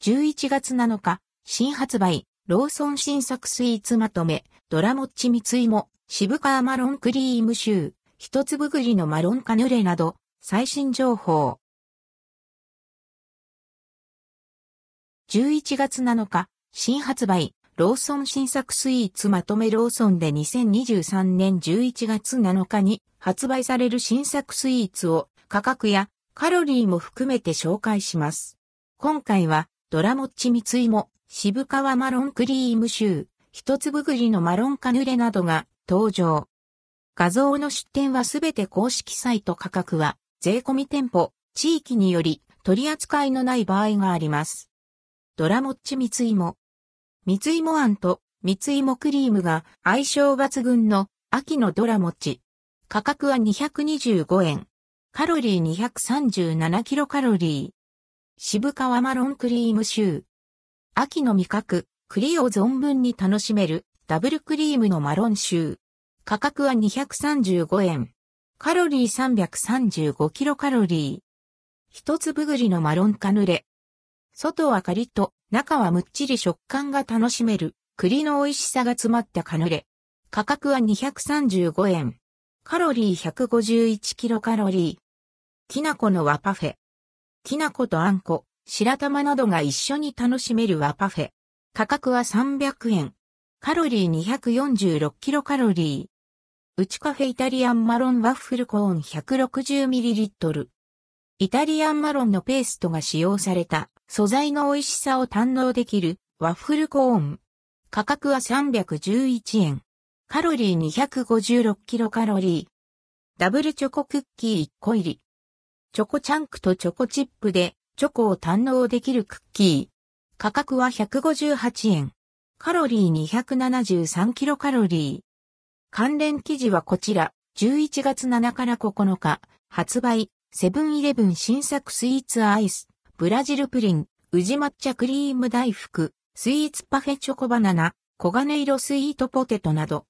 11月7日、新発売、ローソン新作スイーツまとめ、ドラモッチ蜜芋、渋川マロンクリームシュー、一粒栗のマロンカヌレなど、最新情報。11月7日、新発売、ローソン新作スイーツまとめローソンで2023年11月7日に発売される新作スイーツを価格やカロリーも含めて紹介します。今回はドラモッチ蜜芋、渋川マロンクリームシュー、一粒栗のマロンカヌレなどが登場。画像の出展はすべて公式サイト価格は税込み店舗、地域により取り扱いのない場合があります。ドラモッチ蜜芋。蜜芋あんと蜜芋クリームが相性抜群の秋のドラモッチ。価格は225円。カロリー237キロカロリー。渋川マロンクリームシュー。秋の味覚、栗を存分に楽しめるダブルクリームのマロンシュー。価格は235円。カロリー335キロカロリー。一粒栗のマロンカヌレ。外はカリッと、中はむっちり食感が楽しめる、栗の美味しさが詰まったカヌレ。価格は235円。カロリー151キロカロリー。きな粉の和パフェ。きな粉とあんこ、白玉などが一緒に楽しめる和パフェ。価格は300円。カロリー246キロカロリー。うちカフェイタリアンマロンワッフルコーン 160ml。イタリアンマロンのペーストが使用された素材の美味しさを堪能できるワッフルコーン。価格は311円。カロリー256キロカロリー。ダブルチョコクッキー1個入り。チョコチャンクとチョコチップでチョコを堪能できるクッキー。価格は158円。カロリー273キロカロリー。関連記事はこちら、11月7から9日、発売、セブンイレブン新作スイーツアイス。ブラジルプリン、宇治抹茶クリーム大福、スイーツパフェチョコバナナ、黄金色スイートポテトなど、